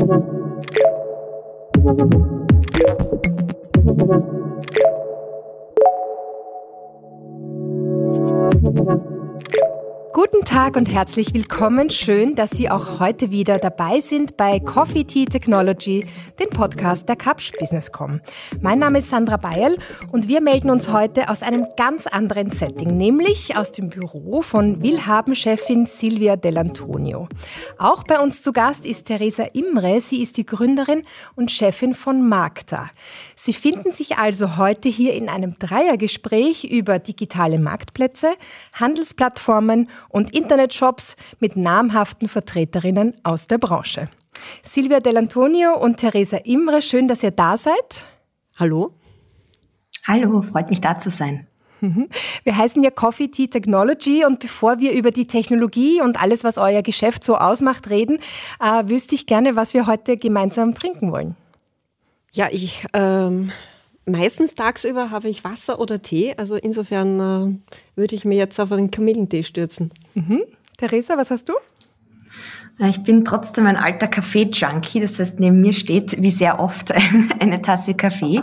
Thank you. Guten Tag und herzlich willkommen. Schön, dass Sie auch heute wieder dabei sind bei Coffee Tea Technology, dem Podcast der Kapsch Businesscom. Mein Name ist Sandra Bayerl und wir melden uns heute aus einem ganz anderen Setting, nämlich aus dem Büro von Willhaben-Chefin Silvia Dell'Antonio. Auch bei uns zu Gast ist Theresa Imre. Sie ist die Gründerin und Chefin von Magda. Sie finden sich also heute hier in einem Dreiergespräch über digitale Marktplätze, Handelsplattformen und Internetshops mit namhaften Vertreterinnen aus der Branche. Silvia Dell'Antonio und Theresa Imre, schön, dass ihr da seid. Hallo. Hallo, freut mich da zu sein. Mhm. Wir heißen ja Coffee Tea Technology und bevor wir über die Technologie und alles, was euer Geschäft so ausmacht, reden, äh, wüsste ich gerne, was wir heute gemeinsam trinken wollen. Ja, ich ähm, meistens tagsüber habe ich Wasser oder Tee. Also insofern äh, würde ich mir jetzt auf einen Kamillentee stürzen. Mhm. Theresa, was hast du? Ich bin trotzdem ein alter Kaffee-Junkie, das heißt, neben mir steht wie sehr oft eine Tasse Kaffee.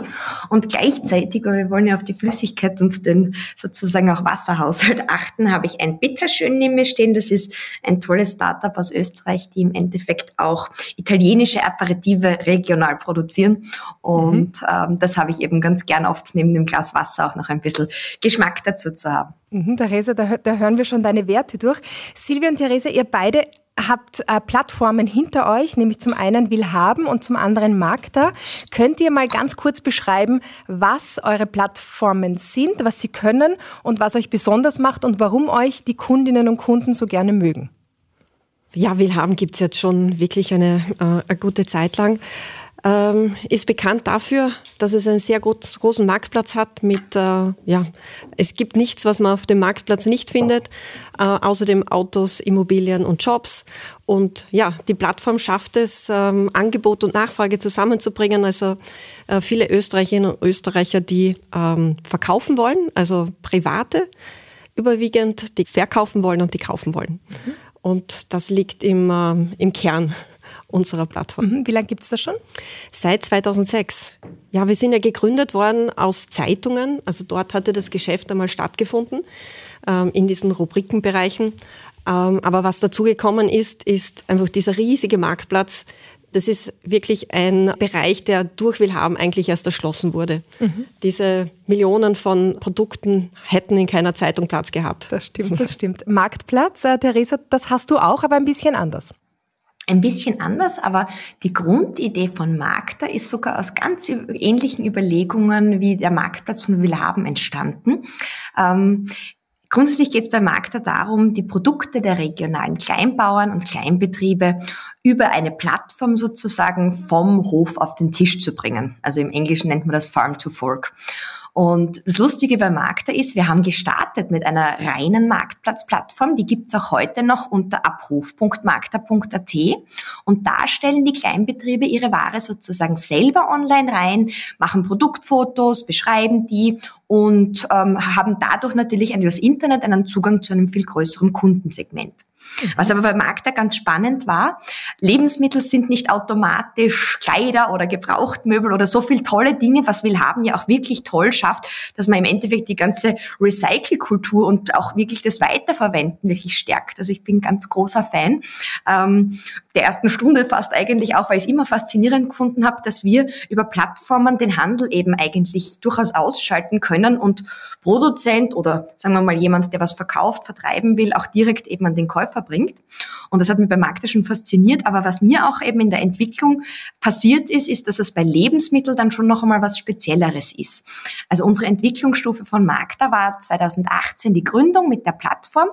Und gleichzeitig, weil wir wollen ja auf die Flüssigkeit und den sozusagen auch Wasserhaushalt achten, habe ich ein Bitterschön neben mir stehen. Das ist ein tolles Startup aus Österreich, die im Endeffekt auch italienische Aperitive regional produzieren. Und mhm. ähm, das habe ich eben ganz gern oft neben dem Glas Wasser auch noch ein bisschen Geschmack dazu zu haben. Mhm, Theresa, da, da hören wir schon deine Werte durch. Silvia und Theresa, ihr beide habt äh, Plattformen hinter euch, nämlich zum einen Willhaben und zum anderen Magda. Könnt ihr mal ganz kurz beschreiben, was eure Plattformen sind, was sie können und was euch besonders macht und warum euch die Kundinnen und Kunden so gerne mögen? Ja, Willhaben gibt es jetzt schon wirklich eine, äh, eine gute Zeit lang ähm, ist bekannt dafür, dass es einen sehr großen Marktplatz hat mit, äh, ja, es gibt nichts, was man auf dem Marktplatz nicht findet, äh, außerdem Autos, Immobilien und Jobs. Und ja, die Plattform schafft es, ähm, Angebot und Nachfrage zusammenzubringen. Also äh, viele Österreicherinnen und Österreicher, die ähm, verkaufen wollen, also Private überwiegend, die verkaufen wollen und die kaufen wollen. Mhm. Und das liegt im, äh, im Kern unserer Plattform. Mhm. Wie lange gibt es das schon? Seit 2006. Ja, wir sind ja gegründet worden aus Zeitungen. Also dort hatte das Geschäft einmal stattgefunden, ähm, in diesen Rubrikenbereichen. Ähm, aber was dazugekommen ist, ist einfach dieser riesige Marktplatz. Das ist wirklich ein Bereich, der durch Willhaben eigentlich erst erschlossen wurde. Mhm. Diese Millionen von Produkten hätten in keiner Zeitung Platz gehabt. Das stimmt, das stimmt. Marktplatz, äh, Theresa, das hast du auch, aber ein bisschen anders ein bisschen anders, aber die Grundidee von Magda ist sogar aus ganz ähnlichen Überlegungen wie der Marktplatz von Willhaben entstanden. Ähm, Grundsätzlich geht es bei Magda darum, die Produkte der regionalen Kleinbauern und Kleinbetriebe über eine Plattform sozusagen vom Hof auf den Tisch zu bringen. Also im Englischen nennt man das Farm to Fork. Und das Lustige bei Magda ist, wir haben gestartet mit einer reinen Marktplatzplattform, die gibt's auch heute noch unter abruf.magda.at und da stellen die Kleinbetriebe ihre Ware sozusagen selber online rein, machen Produktfotos, beschreiben die und ähm, haben dadurch natürlich an das Internet einen Zugang zu einem viel größeren Kundensegment. Was aber bei Magda ganz spannend war, Lebensmittel sind nicht automatisch Kleider oder Gebrauchtmöbel oder so viel tolle Dinge, was will haben ja auch wirklich toll schafft, dass man im Endeffekt die ganze Recycle-Kultur und auch wirklich das Weiterverwenden wirklich stärkt. Also ich bin ganz großer Fan ähm, der ersten Stunde fast eigentlich auch, weil ich es immer faszinierend gefunden habe, dass wir über Plattformen den Handel eben eigentlich durchaus ausschalten können und Produzent oder sagen wir mal jemand, der was verkauft, vertreiben will, auch direkt eben an den Käufer bringt. Und das hat mich bei Magda schon fasziniert. Aber was mir auch eben in der Entwicklung passiert ist, ist, dass es bei Lebensmitteln dann schon noch einmal was Spezielleres ist. Also unsere Entwicklungsstufe von Magda war 2018 die Gründung mit der Plattform.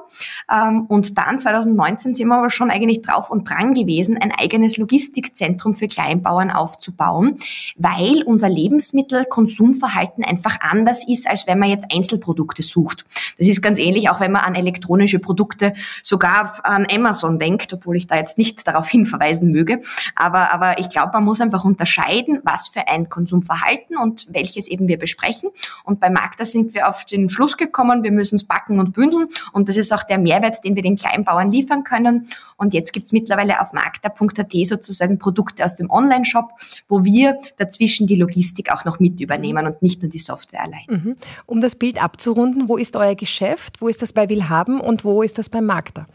Ähm, und dann 2019 sind wir aber schon eigentlich drauf und dran gewesen, ein eigenes Logistikzentrum für Kleinbauern aufzubauen, weil unser Lebensmittelkonsumverhalten einfach anders ist, als wenn man jetzt Einzelprodukte sucht. Das ist ganz ähnlich, auch wenn man an elektronische Produkte sogar an Amazon denkt, obwohl ich da jetzt nicht darauf hinverweisen möge. Aber, aber ich glaube, man muss einfach unterscheiden, was für ein Konsumverhalten und welches eben wir besprechen. Und bei Magda sind wir auf den Schluss gekommen, wir müssen es backen und bündeln. Und das ist auch der Mehrwert, den wir den Kleinbauern liefern können. Und jetzt gibt's mittlerweile auf magda.at sozusagen Produkte aus dem Online-Shop, wo wir dazwischen die Logistik auch noch mit übernehmen und nicht nur die Software allein. Mhm. Um das Bild abzurunden, wo ist euer Geschäft? Wo ist das bei Willhaben und wo ist das bei Magda?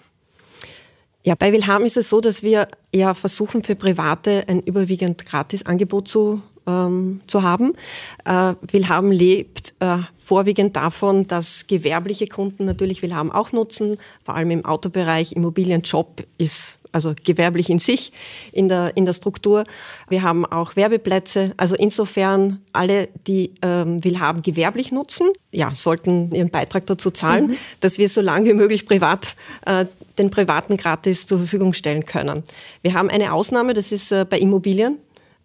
Ja, bei Willhaben ist es so, dass wir ja versuchen, für Private ein überwiegend Gratisangebot zu, ähm, zu haben. Äh, Willhaben lebt äh, vorwiegend davon, dass gewerbliche Kunden natürlich Willhaben auch nutzen, vor allem im Autobereich. Immobilienjob ist also gewerblich in sich, in der, in der Struktur. Wir haben auch Werbeplätze. Also insofern alle, die ähm, Willhaben gewerblich nutzen, ja, sollten ihren Beitrag dazu zahlen, mhm. dass wir so lange wie möglich privat äh, den Privaten gratis zur Verfügung stellen können. Wir haben eine Ausnahme, das ist äh, bei Immobilien.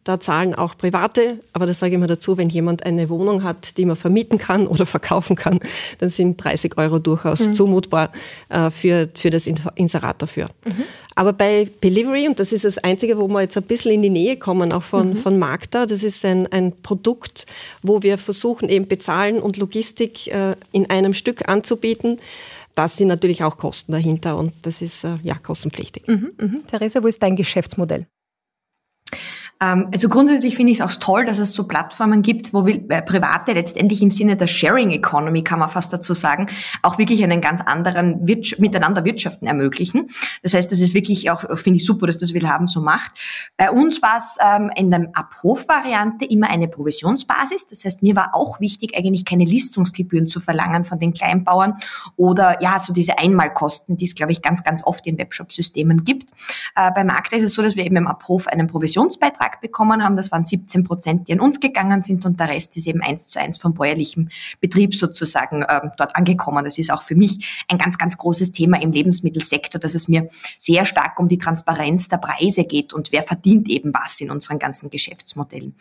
Da zahlen auch Private, aber das sage ich mal dazu, wenn jemand eine Wohnung hat, die man vermieten kann oder verkaufen kann, dann sind 30 Euro durchaus mhm. zumutbar äh, für, für das Inserat dafür. Mhm. Aber bei Delivery, und das ist das Einzige, wo wir jetzt ein bisschen in die Nähe kommen, auch von, mhm. von Magda, das ist ein, ein Produkt, wo wir versuchen, eben Bezahlen und Logistik äh, in einem Stück anzubieten. Da sind natürlich auch Kosten dahinter und das ist äh, ja kostenpflichtig. Mhm, mh. Theresa, wo ist dein Geschäftsmodell? Ähm, also grundsätzlich finde ich es auch toll, dass es so Plattformen gibt, wo wir, äh, Private letztendlich im Sinne der Sharing Economy, kann man fast dazu sagen, auch wirklich einen ganz anderen Wirtsch Miteinander Wirtschaften ermöglichen. Das heißt, das ist wirklich auch, finde ich super, dass das Willhaben so macht. Bei uns war es ähm, in der Abrufvariante immer eine Provisionsbasis. Das heißt, mir war auch wichtig, eigentlich keine Listungsgebühren zu verlangen von den Kleinbauern oder ja, so diese Einmalkosten, die es, glaube ich, ganz, ganz oft in Webshop-Systemen gibt. Äh, bei Markta ist es so, dass wir eben im Abruf einen Provisionsbeitrag bekommen haben. Das waren 17 Prozent, die an uns gegangen sind und der Rest ist eben eins zu eins vom bäuerlichen Betrieb sozusagen ähm, dort angekommen. Das ist auch für mich ein ganz, ganz großes Thema im Lebensmittelsektor, dass es mir sehr stark um die Transparenz der Preise geht und wer verdient eben was in unseren ganzen Geschäftsmodellen.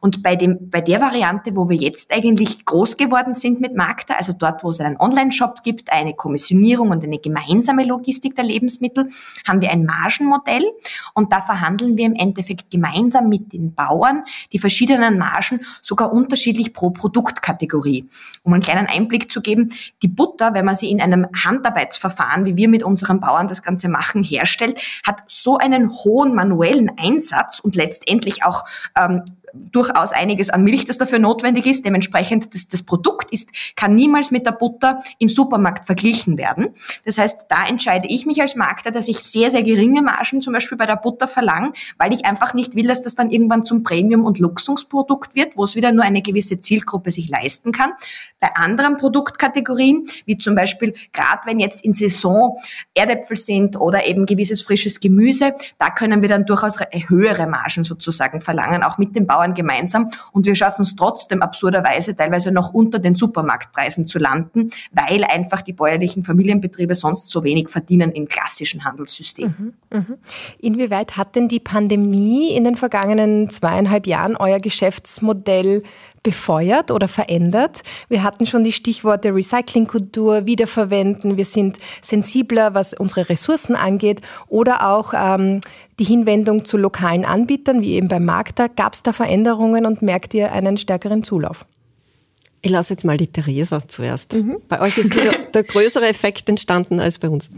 Und bei dem, bei der Variante, wo wir jetzt eigentlich groß geworden sind mit Magda, also dort, wo es einen Online-Shop gibt, eine Kommissionierung und eine gemeinsame Logistik der Lebensmittel, haben wir ein Margenmodell und da verhandeln wir im Endeffekt gemeinsam gemeinsam mit den Bauern die verschiedenen Margen sogar unterschiedlich pro Produktkategorie. Um einen kleinen Einblick zu geben, die Butter, wenn man sie in einem Handarbeitsverfahren, wie wir mit unseren Bauern das Ganze machen, herstellt, hat so einen hohen manuellen Einsatz und letztendlich auch ähm, durchaus einiges an Milch, das dafür notwendig ist. Dementsprechend, das, das Produkt ist, kann niemals mit der Butter im Supermarkt verglichen werden. Das heißt, da entscheide ich mich als Markter, dass ich sehr, sehr geringe Margen zum Beispiel bei der Butter verlange, weil ich einfach nicht will, dass das dann irgendwann zum Premium- und Luxusprodukt wird, wo es wieder nur eine gewisse Zielgruppe sich leisten kann. Bei anderen Produktkategorien, wie zum Beispiel, gerade wenn jetzt in Saison Erdäpfel sind oder eben gewisses frisches Gemüse, da können wir dann durchaus höhere Margen sozusagen verlangen, auch mit dem Bauern Bauern gemeinsam und wir schaffen es trotzdem absurderweise teilweise noch unter den Supermarktpreisen zu landen, weil einfach die bäuerlichen Familienbetriebe sonst so wenig verdienen im klassischen Handelssystem. Mhm, mh. Inwieweit hat denn die Pandemie in den vergangenen zweieinhalb Jahren euer Geschäftsmodell befeuert oder verändert. Wir hatten schon die Stichworte Recyclingkultur, Wiederverwenden, wir sind sensibler, was unsere Ressourcen angeht oder auch ähm, die Hinwendung zu lokalen Anbietern, wie eben beim Markter. Gab es da Veränderungen und merkt ihr einen stärkeren Zulauf? Ich lasse jetzt mal die Theresa zuerst. Mhm. Bei euch ist der größere Effekt entstanden als bei uns.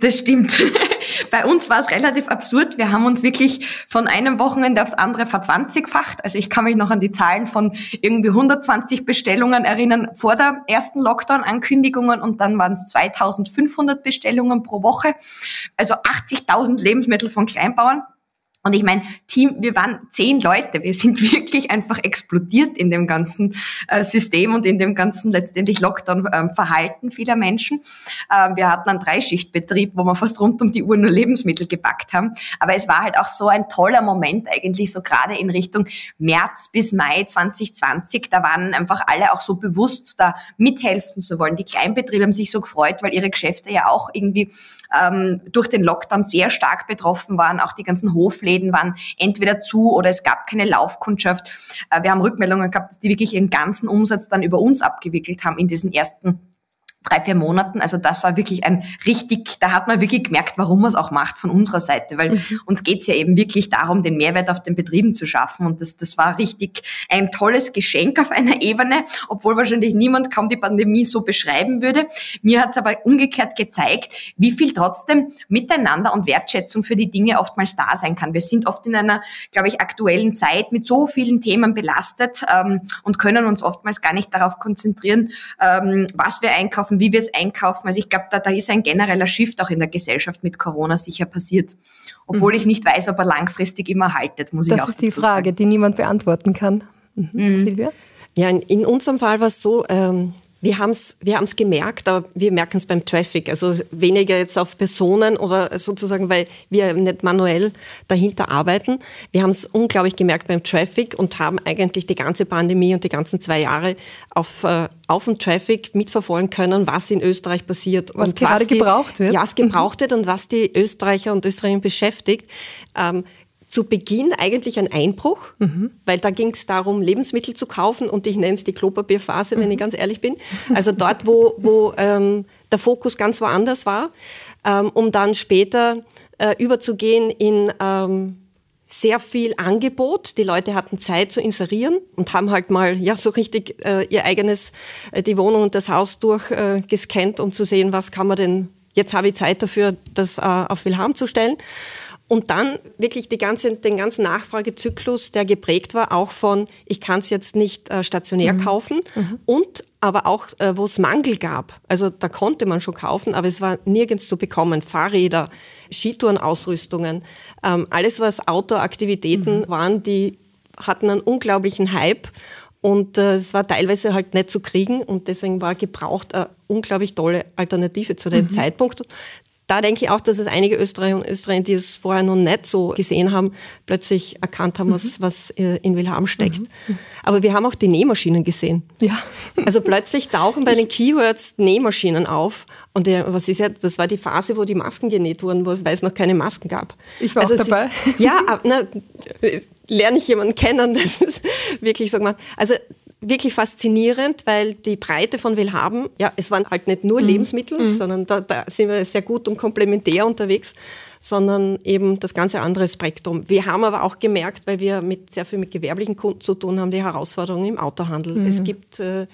Das stimmt. Bei uns war es relativ absurd. Wir haben uns wirklich von einem Wochenende aufs andere verzwanzigfacht. Also ich kann mich noch an die Zahlen von irgendwie 120 Bestellungen erinnern vor der ersten Lockdown-Ankündigungen und dann waren es 2500 Bestellungen pro Woche. Also 80.000 Lebensmittel von Kleinbauern. Und ich meine, Team, wir waren zehn Leute. Wir sind wirklich einfach explodiert in dem ganzen äh, System und in dem ganzen letztendlich Lockdown-Verhalten vieler Menschen. Äh, wir hatten einen Dreischichtbetrieb, wo wir fast rund um die Uhr nur Lebensmittel gebackt haben. Aber es war halt auch so ein toller Moment eigentlich, so gerade in Richtung März bis Mai 2020. Da waren einfach alle auch so bewusst, da mithelfen zu wollen. Die Kleinbetriebe haben sich so gefreut, weil ihre Geschäfte ja auch irgendwie ähm, durch den Lockdown sehr stark betroffen waren. Auch die ganzen Hofläden Läden waren entweder zu oder es gab keine Laufkundschaft. Äh, wir haben Rückmeldungen gehabt, die wirklich ihren ganzen Umsatz dann über uns abgewickelt haben in diesen ersten drei, vier Monaten. Also das war wirklich ein richtig, da hat man wirklich gemerkt, warum man es auch macht von unserer Seite, weil mhm. uns geht's ja eben wirklich darum, den Mehrwert auf den Betrieben zu schaffen. Und das, das war richtig ein tolles Geschenk auf einer Ebene, obwohl wahrscheinlich niemand kaum die Pandemie so beschreiben würde. Mir hat's aber umgekehrt gezeigt, wie viel trotzdem Miteinander und Wertschätzung für die Dinge oftmals da sein kann. Wir sind oft in einer, glaube ich, aktuellen Zeit mit so vielen Themen belastet ähm, und können uns oftmals gar nicht darauf konzentrieren, ähm, was wir einkaufen, wie wir es einkaufen. Also ich glaube, da, da ist ein genereller Shift auch in der Gesellschaft mit Corona sicher passiert. Obwohl mhm. ich nicht weiß, ob er langfristig immer haltet, muss das ich auch Das ist die Frage, sagen. die niemand beantworten kann. Mhm. Mhm. Silvia? Ja, in, in, unserem Fall war es so, ähm, wir haben es wir haben's gemerkt, aber wir merken es beim Traffic. Also weniger jetzt auf Personen oder sozusagen, weil wir nicht manuell dahinter arbeiten. Wir haben es unglaublich gemerkt beim Traffic und haben eigentlich die ganze Pandemie und die ganzen zwei Jahre auf, äh, auf dem Traffic mitverfolgen können, was in Österreich passiert. Was und gerade was die, gebraucht wird. Ja, was gebraucht wird und was die Österreicher und Österreicher beschäftigt. Ähm, zu Beginn eigentlich ein Einbruch, mhm. weil da ging es darum, Lebensmittel zu kaufen und ich nenne es die Klopapierphase, wenn mhm. ich ganz ehrlich bin. Also dort, wo, wo ähm, der Fokus ganz woanders war, ähm, um dann später äh, überzugehen in ähm, sehr viel Angebot. Die Leute hatten Zeit zu inserieren und haben halt mal ja so richtig äh, ihr eigenes, äh, die Wohnung und das Haus durchgescannt, äh, um zu sehen, was kann man denn, jetzt habe ich Zeit dafür, das äh, auf Willhaben zu stellen. Und dann wirklich ganze, den ganzen Nachfragezyklus, der geprägt war, auch von, ich kann es jetzt nicht äh, stationär mhm. kaufen mhm. und aber auch, äh, wo es Mangel gab. Also da konnte man schon kaufen, aber es war nirgends zu bekommen. Fahrräder, Skitourenausrüstungen, ähm, alles was Outdoor-Aktivitäten mhm. waren, die hatten einen unglaublichen Hype und äh, es war teilweise halt nicht zu kriegen und deswegen war gebraucht eine unglaublich tolle Alternative zu dem mhm. Zeitpunkt da denke ich auch, dass es einige Österreicher und Österreicher, die es vorher noch nicht so gesehen haben, plötzlich erkannt haben, was, mhm. was äh, in Wilhelm steckt. Mhm. Aber wir haben auch die Nähmaschinen gesehen. Ja. Also plötzlich tauchen bei den Keywords Nähmaschinen auf. Und der, was ist ja, das war die Phase, wo die Masken genäht wurden, weil es noch keine Masken gab. Ich war also auch dabei. Sie, ja, na, lerne ich jemanden kennen, das ist wirklich so gemacht. Also wirklich faszinierend, weil die Breite von Willhaben, ja, es waren halt nicht nur mhm. Lebensmittel, mhm. sondern da, da sind wir sehr gut und komplementär unterwegs, sondern eben das ganze andere Spektrum. Wir haben aber auch gemerkt, weil wir mit sehr viel mit gewerblichen Kunden zu tun haben, die Herausforderungen im Autohandel. Mhm. Es gibt äh,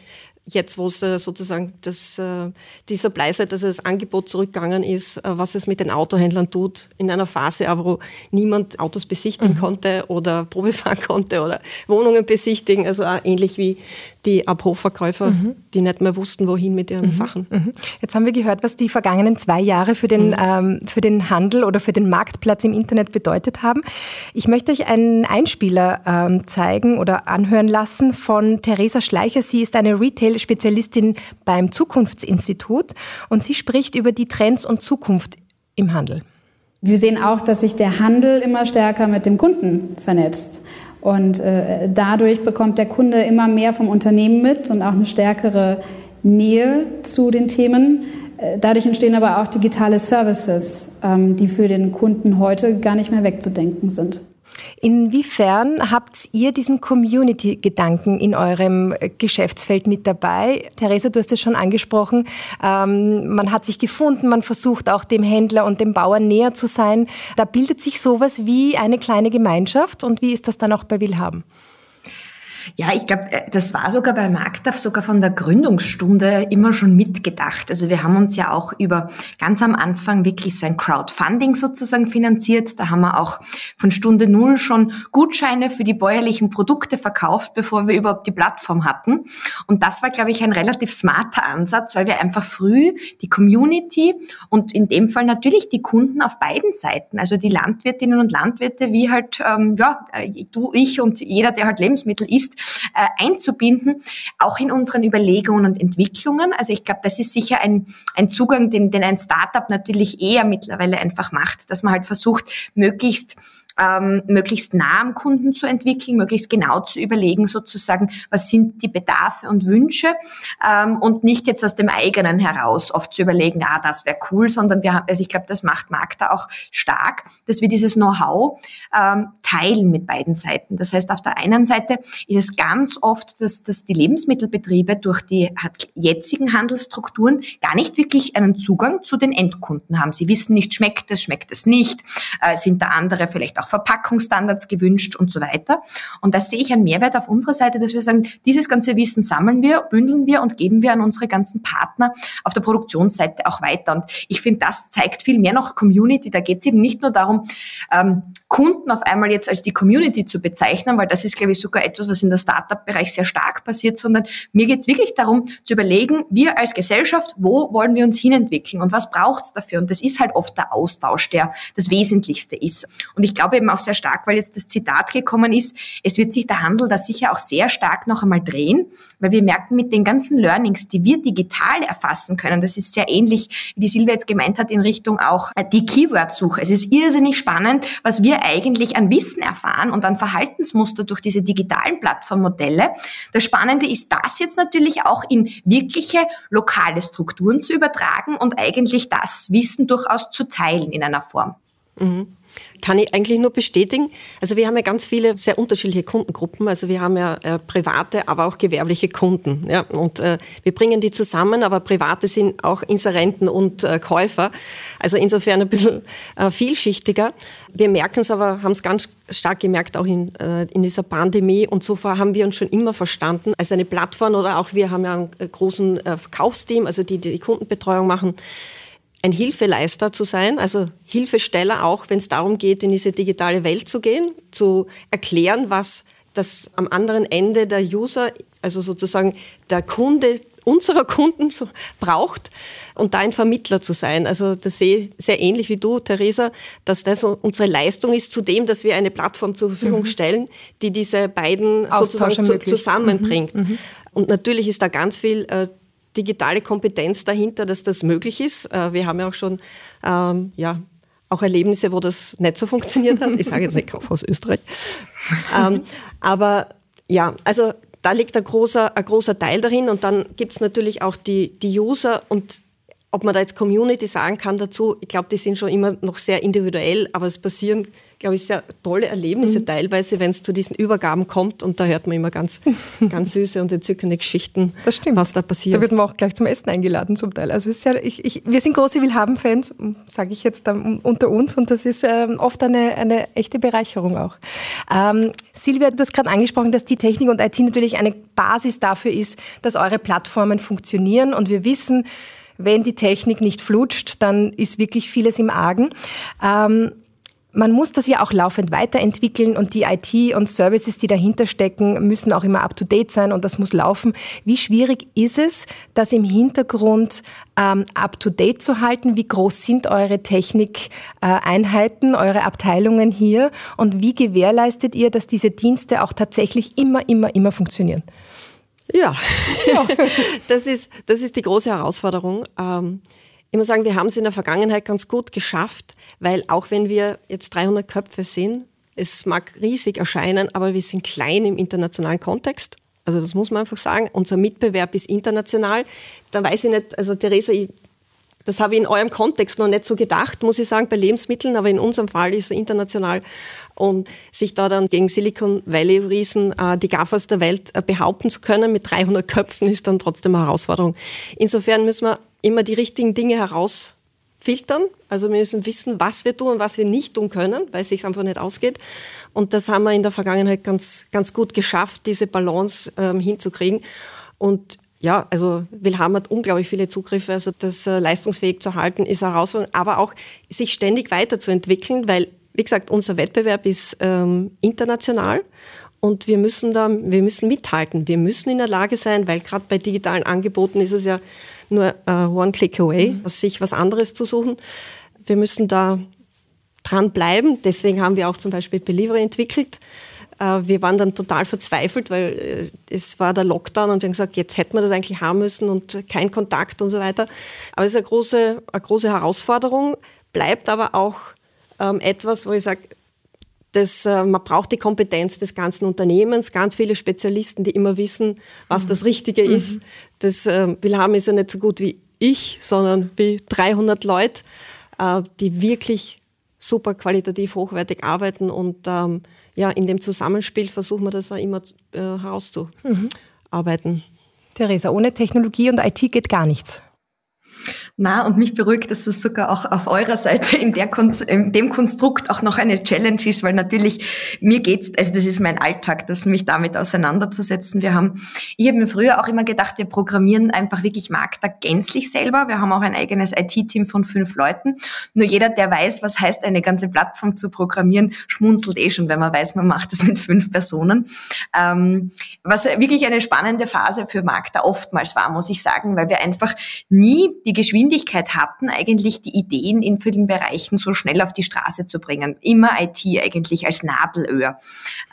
jetzt, wo es äh, sozusagen das, äh, die Supply-Seite, dass das Angebot zurückgegangen ist, äh, was es mit den Autohändlern tut, in einer Phase, wo niemand Autos besichtigen mhm. konnte oder Probe fahren konnte oder Wohnungen besichtigen, also auch ähnlich wie die Abhofverkäufer, mhm. die nicht mehr wussten, wohin mit ihren mhm. Sachen. Mhm. Jetzt haben wir gehört, was die vergangenen zwei Jahre für den, mhm. ähm, für den Handel oder für den Marktplatz im Internet bedeutet haben. Ich möchte euch einen Einspieler ähm, zeigen oder anhören lassen von Theresa Schleicher. Sie ist eine Retail-Spezialistin beim Zukunftsinstitut und sie spricht über die Trends und Zukunft im Handel. Wir sehen auch, dass sich der Handel immer stärker mit dem Kunden vernetzt. Und äh, dadurch bekommt der Kunde immer mehr vom Unternehmen mit und auch eine stärkere Nähe zu den Themen. Äh, dadurch entstehen aber auch digitale Services, ähm, die für den Kunden heute gar nicht mehr wegzudenken sind. Inwiefern habt ihr diesen Community-Gedanken in eurem Geschäftsfeld mit dabei? Theresa, du hast es schon angesprochen. Ähm, man hat sich gefunden, man versucht auch dem Händler und dem Bauern näher zu sein. Da bildet sich sowas wie eine kleine Gemeinschaft. Und wie ist das dann auch bei Willhaben? Ja, ich glaube, äh, das war sogar bei Markdorf sogar von der Gründungsstunde immer schon mitgedacht. Also wir haben uns ja auch über ganz am Anfang wirklich so ein Crowdfunding sozusagen finanziert. Da haben wir auch von Stunde Null schon Gutscheine für die bäuerlichen Produkte verkauft, bevor wir überhaupt die Plattform hatten. Und das war, glaube ich, ein relativ smarter Ansatz, weil wir einfach früh die Community und in dem Fall natürlich die Kunden auf beiden Seiten, also die Landwirtinnen und Landwirte, wie halt ähm, ja äh, du, ich und jeder, der halt Lebensmittel isst, äh, einzubinden, auch in unseren Überlegungen und Entwicklungen. Also ich glaube, das ist sicher ein, ein Zugang, den, den ein Startup natürlich eher mittlerweile einfach macht, dass man halt versucht, möglichst ähm, möglichst nah am Kunden zu entwickeln, möglichst genau zu überlegen, sozusagen, was sind die Bedarfe und Wünsche ähm, und nicht jetzt aus dem eigenen heraus oft zu überlegen, ah, das wäre cool, sondern wir haben, also ich glaube, das macht Magda auch stark, dass wir dieses Know-how ähm, teilen mit beiden Seiten. Das heißt, auf der einen Seite ist es ganz oft, dass, dass die Lebensmittelbetriebe durch die jetzigen Handelsstrukturen gar nicht wirklich einen Zugang zu den Endkunden haben. Sie wissen nicht, schmeckt es, schmeckt es nicht, äh, sind da andere vielleicht auch Verpackungsstandards gewünscht und so weiter. Und da sehe ich einen Mehrwert auf unserer Seite, dass wir sagen, dieses ganze Wissen sammeln wir, bündeln wir und geben wir an unsere ganzen Partner auf der Produktionsseite auch weiter. Und ich finde, das zeigt viel mehr noch Community. Da geht es eben nicht nur darum, ähm, Kunden auf einmal jetzt als die Community zu bezeichnen, weil das ist, glaube ich, sogar etwas, was in der Startup-Bereich sehr stark passiert, sondern mir geht es wirklich darum zu überlegen, wir als Gesellschaft, wo wollen wir uns hinentwickeln und was braucht es dafür? Und das ist halt oft der Austausch, der das Wesentlichste ist. Und ich glaube eben auch sehr stark, weil jetzt das Zitat gekommen ist, es wird sich der Handel da sicher auch sehr stark noch einmal drehen, weil wir merken mit den ganzen Learnings, die wir digital erfassen können, das ist sehr ähnlich, wie die Silvia jetzt gemeint hat, in Richtung auch die Keyword-Suche. Es ist irrsinnig spannend, was wir eigentlich an Wissen erfahren und an Verhaltensmuster durch diese digitalen Plattformmodelle. Das Spannende ist, das jetzt natürlich auch in wirkliche lokale Strukturen zu übertragen und eigentlich das Wissen durchaus zu teilen in einer Form. Mhm. Kann ich eigentlich nur bestätigen. Also wir haben ja ganz viele sehr unterschiedliche Kundengruppen. Also wir haben ja äh, private, aber auch gewerbliche Kunden. Ja? Und äh, wir bringen die zusammen, aber private sind auch Inserenten und äh, Käufer. Also insofern ein bisschen äh, vielschichtiger. Wir merken es aber, haben es ganz stark gemerkt, auch in, äh, in dieser Pandemie. Und so haben wir uns schon immer verstanden als eine Plattform oder auch wir haben ja einen äh, großen Verkaufsteam, also die die Kundenbetreuung machen ein Hilfeleister zu sein, also Hilfesteller auch, wenn es darum geht, in diese digitale Welt zu gehen, zu erklären, was das am anderen Ende der User, also sozusagen der Kunde unserer Kunden so braucht und da ein Vermittler zu sein. Also das sehe ich sehr ähnlich wie du, Theresa, dass das unsere Leistung ist, zudem, dass wir eine Plattform zur Verfügung mhm. stellen, die diese beiden Austausch sozusagen zu, zusammenbringt. Mhm. Mhm. Und natürlich ist da ganz viel äh, digitale Kompetenz dahinter, dass das möglich ist. Äh, wir haben ja auch schon ähm, ja, auch Erlebnisse, wo das nicht so funktioniert hat. Ich sage jetzt nicht Kauf aus Österreich. ähm, aber ja, also da liegt ein großer, ein großer Teil darin und dann gibt es natürlich auch die, die User und ob man da jetzt Community sagen kann dazu, ich glaube, die sind schon immer noch sehr individuell, aber es passieren glaube ich, sehr tolle Erlebnisse mhm. teilweise, wenn es zu diesen Übergaben kommt. Und da hört man immer ganz, ganz süße und entzückende Geschichten, was da passiert. Da wird man auch gleich zum Essen eingeladen zum Teil. Also ja, ich, ich, wir sind große Willhaben-Fans, sage ich jetzt unter uns. Und das ist ähm, oft eine, eine echte Bereicherung auch. Ähm, Silvia, du hast gerade angesprochen, dass die Technik und IT natürlich eine Basis dafür ist, dass eure Plattformen funktionieren. Und wir wissen, wenn die Technik nicht flutscht, dann ist wirklich vieles im Argen. Ähm, man muss das ja auch laufend weiterentwickeln und die IT und Services, die dahinter stecken, müssen auch immer up-to-date sein und das muss laufen. Wie schwierig ist es, das im Hintergrund ähm, up-to-date zu halten? Wie groß sind eure Technikeinheiten, äh, eure Abteilungen hier und wie gewährleistet ihr, dass diese Dienste auch tatsächlich immer, immer, immer funktionieren? Ja, ja. das, ist, das ist die große Herausforderung. Ähm, ich muss sagen, wir haben es in der Vergangenheit ganz gut geschafft, weil auch wenn wir jetzt 300 Köpfe sind, es mag riesig erscheinen, aber wir sind klein im internationalen Kontext. Also das muss man einfach sagen. Unser Mitbewerb ist international. Da weiß ich nicht, also Theresa, ich, das habe ich in eurem Kontext noch nicht so gedacht, muss ich sagen, bei Lebensmitteln, aber in unserem Fall ist es international. Und sich da dann gegen Silicon Valley-Riesen äh, die GAFAs der Welt äh, behaupten zu können mit 300 Köpfen, ist dann trotzdem eine Herausforderung. Insofern müssen wir immer die richtigen Dinge herausfiltern. Also wir müssen wissen, was wir tun und was wir nicht tun können, weil es sich einfach nicht ausgeht. Und das haben wir in der Vergangenheit ganz, ganz gut geschafft, diese Balance ähm, hinzukriegen. Und ja, also Wilhelm hat unglaublich viele Zugriffe, also das äh, leistungsfähig zu halten ist eine Herausforderung, aber auch sich ständig weiterzuentwickeln, weil, wie gesagt, unser Wettbewerb ist ähm, international und wir müssen da, wir müssen mithalten. Wir müssen in der Lage sein, weil gerade bei digitalen Angeboten ist es ja nur uh, one click away, mhm. sich was anderes zu suchen. Wir müssen da dranbleiben. Deswegen haben wir auch zum Beispiel Delivery entwickelt. Uh, wir waren dann total verzweifelt, weil uh, es war der Lockdown und wir haben gesagt, jetzt hätten wir das eigentlich haben müssen und kein Kontakt und so weiter. Aber es ist eine große, eine große Herausforderung, bleibt aber auch ähm, etwas, wo ich sage, das, äh, man braucht die Kompetenz des ganzen Unternehmens, ganz viele Spezialisten, die immer wissen, was mhm. das Richtige mhm. ist. Das äh, Wilhelm ist ja nicht so gut wie ich, sondern wie 300 Leute, äh, die wirklich super qualitativ hochwertig arbeiten und ähm, ja, in dem Zusammenspiel versuchen wir das auch immer äh, herauszuarbeiten. Mhm. Theresa, ohne Technologie und IT geht gar nichts. Na, und mich beruhigt, dass es sogar auch auf eurer Seite in, der in dem Konstrukt auch noch eine Challenge ist, weil natürlich mir geht's, also das ist mein Alltag, das mich damit auseinanderzusetzen. Wir haben, ich habe mir früher auch immer gedacht, wir programmieren einfach wirklich Magda gänzlich selber. Wir haben auch ein eigenes IT-Team von fünf Leuten. Nur jeder, der weiß, was heißt, eine ganze Plattform zu programmieren, schmunzelt eh schon, wenn man weiß, man macht das mit fünf Personen. Ähm, was wirklich eine spannende Phase für Magda oftmals war, muss ich sagen, weil wir einfach nie die Geschwindigkeit hatten, eigentlich die Ideen in vielen Bereichen so schnell auf die Straße zu bringen. Immer IT eigentlich als Nadelöhr.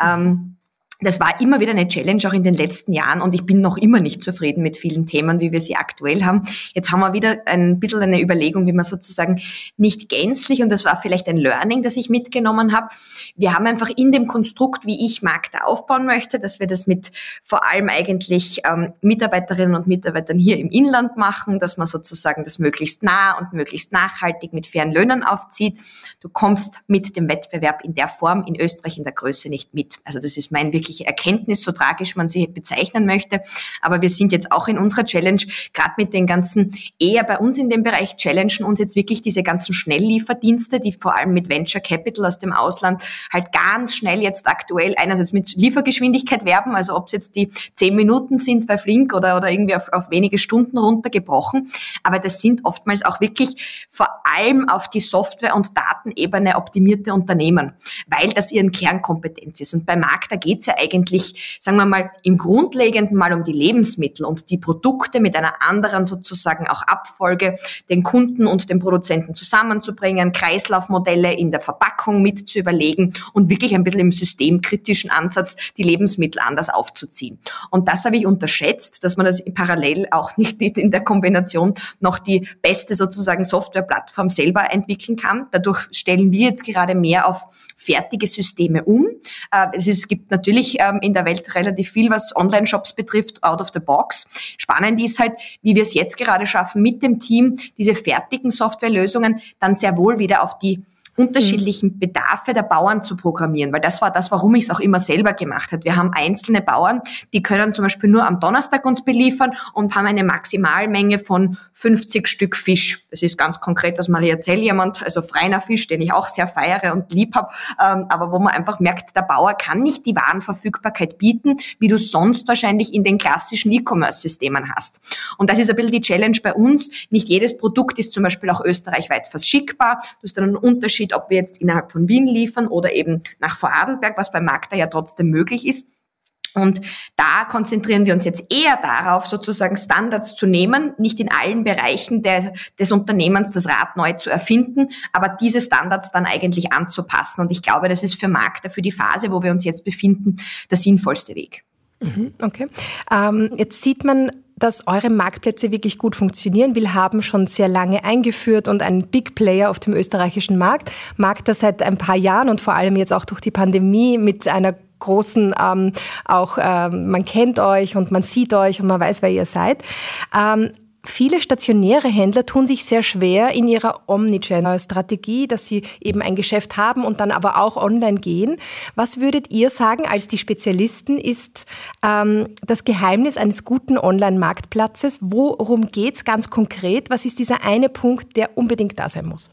Ähm, das war immer wieder eine Challenge auch in den letzten Jahren und ich bin noch immer nicht zufrieden mit vielen Themen, wie wir sie aktuell haben. Jetzt haben wir wieder ein bisschen eine Überlegung, wie man sozusagen nicht gänzlich, und das war vielleicht ein Learning, das ich mitgenommen habe. Wir haben einfach in dem Konstrukt, wie ich Markt aufbauen möchte, dass wir das mit vor allem eigentlich ähm, Mitarbeiterinnen und Mitarbeitern hier im Inland machen, dass man sozusagen das möglichst nah und möglichst nachhaltig mit fairen Löhnen aufzieht. Du kommst mit dem Wettbewerb in der Form in Österreich in der Größe nicht mit. Also das ist mein wirklich wirkliche Erkenntnis, so tragisch man sie bezeichnen möchte. Aber wir sind jetzt auch in unserer Challenge, gerade mit den ganzen, eher bei uns in dem Bereich challengen uns jetzt wirklich diese ganzen Schnelllieferdienste, die vor allem mit Venture Capital aus dem Ausland halt ganz schnell jetzt aktuell einerseits mit Liefergeschwindigkeit werben, also ob es jetzt die zehn Minuten sind bei Flink oder, oder irgendwie auf, auf wenige Stunden runtergebrochen. Aber das sind oftmals auch wirklich vor allem auf die Software- und Datenebene optimierte Unternehmen, weil das ihren Kernkompetenz ist. Und bei Markt, da geht es ja eigentlich, sagen wir mal, im Grundlegenden mal um die Lebensmittel und die Produkte mit einer anderen sozusagen auch Abfolge den Kunden und den Produzenten zusammenzubringen, Kreislaufmodelle in der Verpackung mit zu überlegen und wirklich ein bisschen im systemkritischen Ansatz die Lebensmittel anders aufzuziehen. Und das habe ich unterschätzt, dass man das parallel auch nicht in der Kombination noch die beste sozusagen Softwareplattform selber entwickeln kann. Dadurch stellen wir jetzt gerade mehr auf fertige Systeme um. Äh, es, ist, es gibt natürlich ähm, in der Welt relativ viel, was Online-Shops betrifft, out of the box. Spannend ist halt, wie wir es jetzt gerade schaffen, mit dem Team diese fertigen Softwarelösungen dann sehr wohl wieder auf die unterschiedlichen mhm. Bedarfe der Bauern zu programmieren, weil das war das, warum ich es auch immer selber gemacht habe. Wir haben einzelne Bauern, die können zum Beispiel nur am Donnerstag uns beliefern und haben eine Maximalmenge von 50 Stück Fisch. Das ist ganz konkret aus Mariazell jemand, also freiner Fisch, den ich auch sehr feiere und lieb habe, ähm, aber wo man einfach merkt, der Bauer kann nicht die Warenverfügbarkeit bieten, wie du sonst wahrscheinlich in den klassischen E-Commerce-Systemen hast. Und das ist ein bisschen die Challenge bei uns. Nicht jedes Produkt ist zum Beispiel auch österreichweit verschickbar. Du hast dann einen Unterschied Unterschied, ob wir jetzt innerhalb von Wien liefern oder eben nach Vorarlberg, was bei Magda ja trotzdem möglich ist. Und da konzentrieren wir uns jetzt eher darauf, sozusagen Standards zu nehmen, nicht in allen Bereichen der, des Unternehmens das Rad neu zu erfinden, aber diese Standards dann eigentlich anzupassen. Und ich glaube, das ist für Magda, für die Phase, wo wir uns jetzt befinden, der sinnvollste Weg. Mhm, okay. Ähm, jetzt sieht man, dass eure Marktplätze wirklich gut funktionieren. Wir haben schon sehr lange eingeführt und ein Big Player auf dem österreichischen Markt. Markt das seit ein paar Jahren und vor allem jetzt auch durch die Pandemie mit einer großen, ähm, auch ähm, man kennt euch und man sieht euch und man weiß, wer ihr seid. Ähm, Viele stationäre Händler tun sich sehr schwer in ihrer Omnichannel-Strategie, dass sie eben ein Geschäft haben und dann aber auch online gehen. Was würdet ihr sagen als die Spezialisten ist ähm, das Geheimnis eines guten Online-Marktplatzes? Worum geht's ganz konkret? Was ist dieser eine Punkt, der unbedingt da sein muss?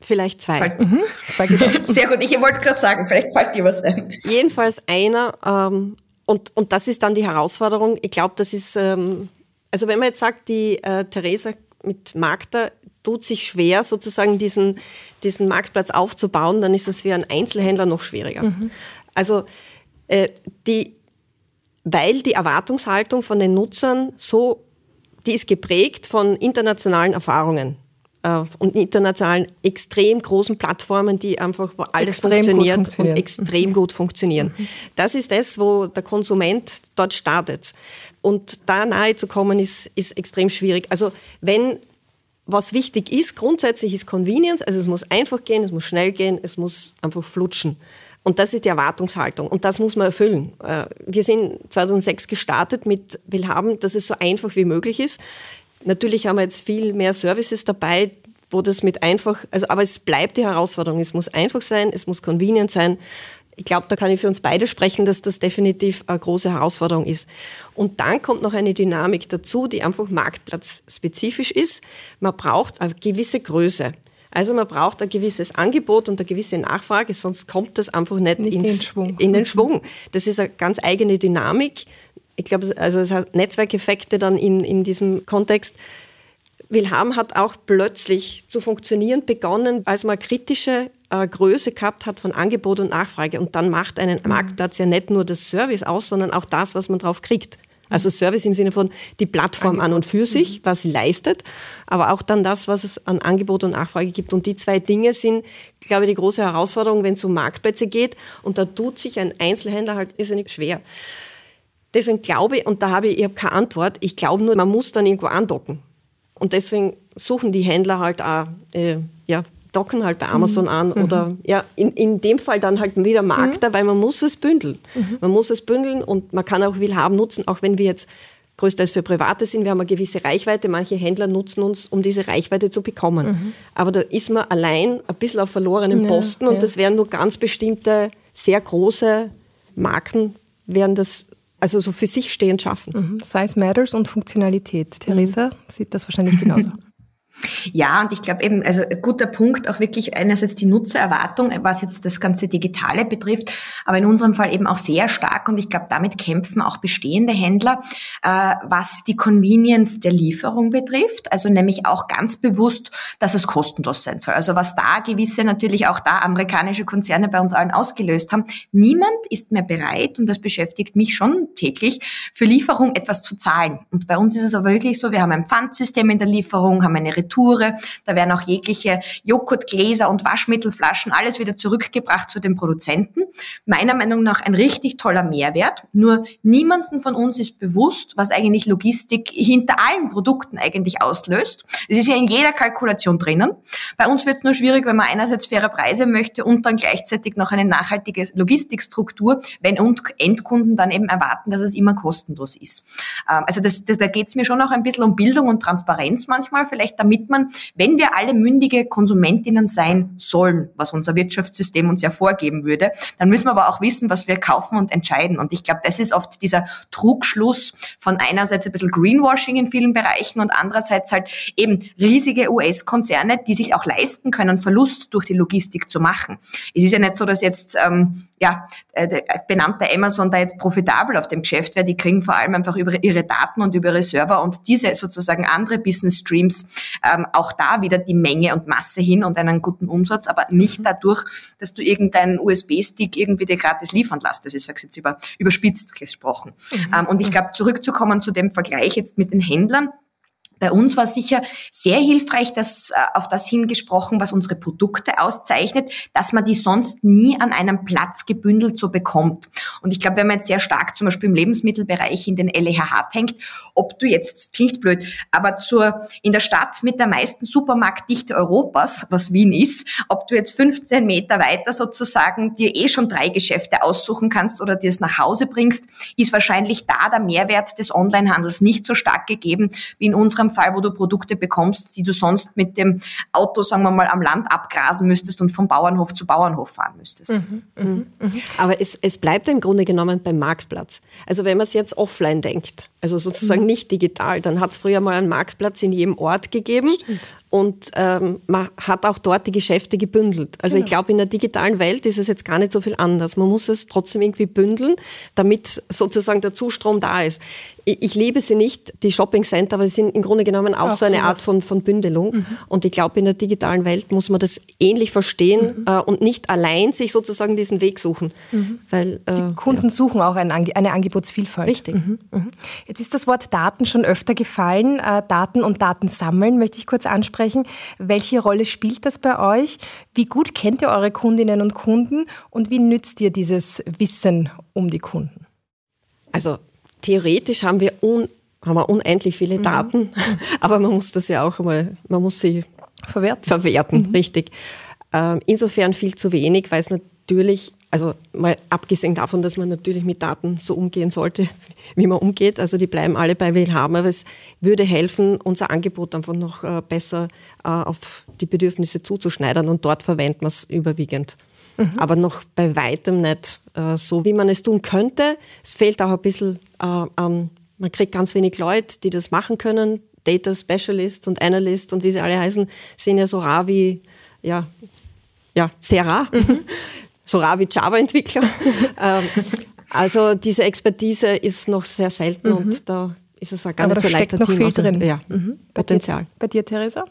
Vielleicht zwei. Mhm. zwei Sehr gut, ich wollte gerade sagen, vielleicht fällt dir was ein. Jedenfalls einer, ähm, und, und das ist dann die Herausforderung. Ich glaube, das ist ähm, also wenn man jetzt sagt, die äh, Theresa mit Magda tut sich schwer, sozusagen diesen, diesen Marktplatz aufzubauen, dann ist das für einen Einzelhändler noch schwieriger. Mhm. Also äh, die, weil die Erwartungshaltung von den Nutzern so, die ist geprägt von internationalen Erfahrungen und internationalen extrem großen Plattformen, die einfach, wo alles funktioniert, funktioniert, und extrem gut funktionieren. Das ist das, wo der Konsument dort startet. Und da nahe zu kommen, ist, ist extrem schwierig. Also wenn was wichtig ist, grundsätzlich ist Convenience, also es muss einfach gehen, es muss schnell gehen, es muss einfach flutschen. Und das ist die Erwartungshaltung und das muss man erfüllen. Äh, wir sind 2006 gestartet mit will haben, dass es so einfach wie möglich ist. Natürlich haben wir jetzt viel mehr Services dabei, wo das mit einfach, also aber es bleibt die Herausforderung. Es muss einfach sein, es muss convenient sein. Ich glaube, da kann ich für uns beide sprechen, dass das definitiv eine große Herausforderung ist. Und dann kommt noch eine Dynamik dazu, die einfach marktplatzspezifisch ist. Man braucht eine gewisse Größe. Also man braucht ein gewisses Angebot und eine gewisse Nachfrage, sonst kommt das einfach nicht, nicht ins, in, Schwung. in den Schwung. Das ist eine ganz eigene Dynamik. Ich glaube, also es hat Netzwerkeffekte dann in, in diesem Kontext. Wilhelm hat auch plötzlich zu funktionieren begonnen, als man kritische äh, Größe gehabt hat von Angebot und Nachfrage. Und dann macht einen mhm. Marktplatz ja nicht nur das Service aus, sondern auch das, was man drauf kriegt. Also Service im Sinne von die Plattform Angebot. an und für sich, mhm. was sie leistet, aber auch dann das, was es an Angebot und Nachfrage gibt. Und die zwei Dinge sind, glaube ich, die große Herausforderung, wenn es um Marktplätze geht. Und da tut sich ein Einzelhändler halt irrsinnig schwer. Deswegen glaube ich, und da habe ich, ich habe keine Antwort, ich glaube nur, man muss dann irgendwo andocken. Und deswegen suchen die Händler halt auch, äh, ja, docken halt bei Amazon mhm. an oder mhm. ja, in, in dem Fall dann halt wieder Markter, mhm. weil man muss es bündeln. Mhm. Man muss es bündeln und man kann auch Willhaben nutzen, auch wenn wir jetzt größtenteils für Private sind. Wir haben eine gewisse Reichweite. Manche Händler nutzen uns, um diese Reichweite zu bekommen. Mhm. Aber da ist man allein ein bisschen auf verlorenem ja, Posten und ja. das wären nur ganz bestimmte, sehr große Marken, werden das also so für sich stehend schaffen. Mhm. Size matters und Funktionalität. Theresa sieht das wahrscheinlich genauso. Ja, und ich glaube eben, also ein guter Punkt, auch wirklich einerseits die Nutzererwartung, was jetzt das ganze Digitale betrifft, aber in unserem Fall eben auch sehr stark und ich glaube, damit kämpfen auch bestehende Händler, äh, was die Convenience der Lieferung betrifft, also nämlich auch ganz bewusst, dass es kostenlos sein soll. Also was da gewisse natürlich auch da amerikanische Konzerne bei uns allen ausgelöst haben, niemand ist mehr bereit, und das beschäftigt mich schon täglich, für Lieferung etwas zu zahlen. Und bei uns ist es aber wirklich so, wir haben ein Pfandsystem in der Lieferung, haben eine Retoure. Da werden auch jegliche Joghurtgläser und Waschmittelflaschen alles wieder zurückgebracht zu den Produzenten. Meiner Meinung nach ein richtig toller Mehrwert. Nur niemanden von uns ist bewusst, was eigentlich Logistik hinter allen Produkten eigentlich auslöst. Es ist ja in jeder Kalkulation drinnen. Bei uns wird es nur schwierig, wenn man einerseits faire Preise möchte und dann gleichzeitig noch eine nachhaltige Logistikstruktur, wenn Endkunden dann eben erwarten, dass es immer kostenlos ist. Ähm, also das, da geht es mir schon auch ein bisschen um Bildung und Transparenz manchmal, vielleicht damit damit man, wenn wir alle mündige Konsumentinnen sein sollen, was unser Wirtschaftssystem uns ja vorgeben würde, dann müssen wir aber auch wissen, was wir kaufen und entscheiden. Und ich glaube, das ist oft dieser Trugschluss von einerseits ein bisschen Greenwashing in vielen Bereichen und andererseits halt eben riesige US-Konzerne, die sich auch leisten können, Verlust durch die Logistik zu machen. Es ist ja nicht so, dass jetzt ähm, ja, äh, benannte Amazon da jetzt profitabel auf dem Geschäft wäre, die kriegen vor allem einfach über ihre Daten und über ihre Server und diese sozusagen andere Business Streams ähm, auch da wieder die Menge und Masse hin und einen guten Umsatz, aber nicht mhm. dadurch, dass du irgendeinen USB-Stick irgendwie dir gratis liefern lässt. Das ist jetzt über, überspitzt gesprochen. Mhm. Ähm, und ich glaube, zurückzukommen zu dem Vergleich jetzt mit den Händlern, bei uns war sicher sehr hilfreich, dass äh, auf das hingesprochen, was unsere Produkte auszeichnet, dass man die sonst nie an einem Platz gebündelt so bekommt. Und ich glaube, wenn man jetzt sehr stark zum Beispiel im Lebensmittelbereich in den LEHH hängt, ob du jetzt, klingt blöd, aber zur, in der Stadt mit der meisten Supermarktdichte Europas, was Wien ist, ob du jetzt 15 Meter weiter sozusagen dir eh schon drei Geschäfte aussuchen kannst oder dir es nach Hause bringst, ist wahrscheinlich da der Mehrwert des Onlinehandels nicht so stark gegeben wie in unserem einem Fall, wo du Produkte bekommst, die du sonst mit dem Auto, sagen wir mal, am Land abgrasen müsstest und vom Bauernhof zu Bauernhof fahren müsstest. Mhm, mhm, mhm. Aber es, es bleibt im Grunde genommen beim Marktplatz. Also wenn man es jetzt offline denkt, also sozusagen mhm. nicht digital, dann hat es früher mal einen Marktplatz in jedem Ort gegeben. Stimmt. Und ähm, man hat auch dort die Geschäfte gebündelt. Also genau. ich glaube, in der digitalen Welt ist es jetzt gar nicht so viel anders. Man muss es trotzdem irgendwie bündeln, damit sozusagen der Zustrom da ist. Ich, ich liebe sie nicht, die Shopping Center, aber sie sind im Grunde genommen auch, auch so eine Art von, von Bündelung. Mhm. Und ich glaube, in der digitalen Welt muss man das ähnlich verstehen mhm. äh, und nicht allein sich sozusagen diesen Weg suchen. Mhm. Weil, äh, die Kunden ja. suchen auch ein, eine Angebotsvielfalt. Richtig. Mhm. Jetzt ist das Wort Daten schon öfter gefallen. Äh, Daten und Daten sammeln möchte ich kurz ansprechen sprechen. Welche Rolle spielt das bei euch? Wie gut kennt ihr eure Kundinnen und Kunden und wie nützt ihr dieses Wissen um die Kunden? Also theoretisch haben wir un haben wir unendlich viele mhm. Daten, aber man muss das ja auch mal, man muss sie verwerten, verwerten mhm. richtig. Ähm, insofern viel zu wenig, weil es natürlich, also mal abgesehen davon, dass man natürlich mit Daten so umgehen sollte, wie man umgeht, also die bleiben alle bei Willhaben, aber es würde helfen, unser Angebot einfach noch äh, besser äh, auf die Bedürfnisse zuzuschneidern und dort verwenden wir es überwiegend. Mhm. Aber noch bei weitem nicht äh, so, wie man es tun könnte. Es fehlt auch ein bisschen an man kriegt ganz wenig Leute, die das machen können. Data Specialists und Analysts und wie sie alle heißen, sind ja so rar wie, ja, ja sehr rar. Mhm. so rar wie Java-Entwickler. ähm, also diese Expertise ist noch sehr selten mhm. und da ist es auch gar Aber nicht so leicht, noch Team viel drin. Ja, mhm. Potenzial. Bei dir, bei dir, Theresa?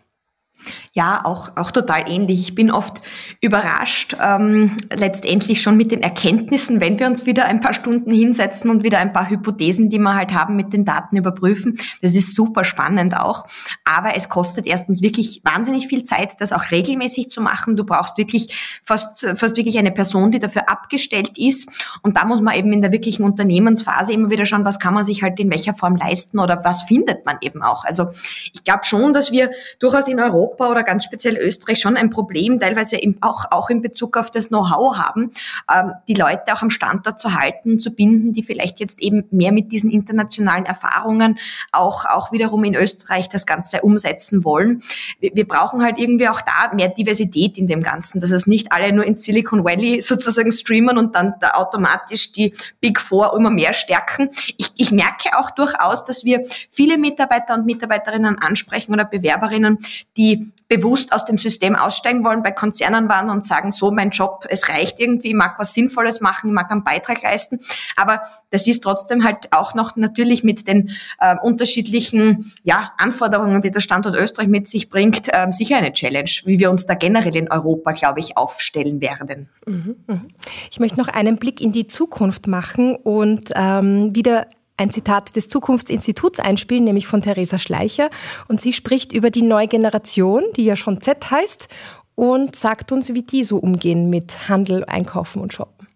Ja, auch, auch total ähnlich. Ich bin oft überrascht, ähm, letztendlich schon mit den Erkenntnissen, wenn wir uns wieder ein paar Stunden hinsetzen und wieder ein paar Hypothesen, die wir halt haben, mit den Daten überprüfen. Das ist super spannend auch. Aber es kostet erstens wirklich wahnsinnig viel Zeit, das auch regelmäßig zu machen. Du brauchst wirklich fast, fast wirklich eine Person, die dafür abgestellt ist. Und da muss man eben in der wirklichen Unternehmensphase immer wieder schauen, was kann man sich halt in welcher Form leisten oder was findet man eben auch. Also ich glaube schon, dass wir durchaus in Europa Europa oder ganz speziell Österreich schon ein Problem, teilweise auch, auch in Bezug auf das Know-how haben, ähm, die Leute auch am Standort zu halten, zu binden, die vielleicht jetzt eben mehr mit diesen internationalen Erfahrungen auch, auch wiederum in Österreich das Ganze umsetzen wollen. Wir, brauchen halt irgendwie auch da mehr Diversität in dem Ganzen, dass es nicht alle nur in Silicon Valley sozusagen streamen und dann da automatisch die Big Four immer mehr stärken. Ich, ich merke auch durchaus, dass wir viele Mitarbeiter und Mitarbeiterinnen ansprechen oder Bewerberinnen, die bewusst aus dem System aussteigen wollen, bei Konzernen waren und sagen, so mein Job, es reicht irgendwie, ich mag was Sinnvolles machen, ich mag einen Beitrag leisten. Aber das ist trotzdem halt auch noch natürlich mit den äh, unterschiedlichen ja, Anforderungen, die der Standort Österreich mit sich bringt, äh, sicher eine Challenge, wie wir uns da generell in Europa, glaube ich, aufstellen werden. Mhm, mhm. Ich möchte noch einen Blick in die Zukunft machen und ähm, wieder ein Zitat des Zukunftsinstituts einspielen, nämlich von Theresa Schleicher. Und sie spricht über die neue Generation, die ja schon Z heißt, und sagt uns, wie die so umgehen mit Handel, Einkaufen und Shoppen.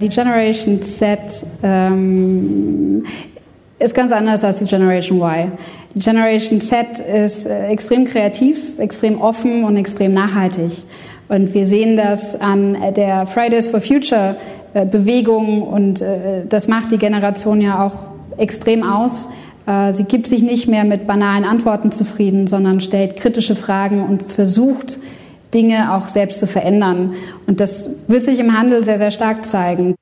Die Generation Z ähm, ist ganz anders als die Generation Y. Die Generation Z ist äh, extrem kreativ, extrem offen und extrem nachhaltig. Und wir sehen das an der Fridays for Future äh, Bewegung und äh, das macht die Generation ja auch extrem aus. Äh, sie gibt sich nicht mehr mit banalen Antworten zufrieden, sondern stellt kritische Fragen und versucht, Dinge auch selbst zu verändern. Und das wird sich im Handel sehr, sehr stark zeigen.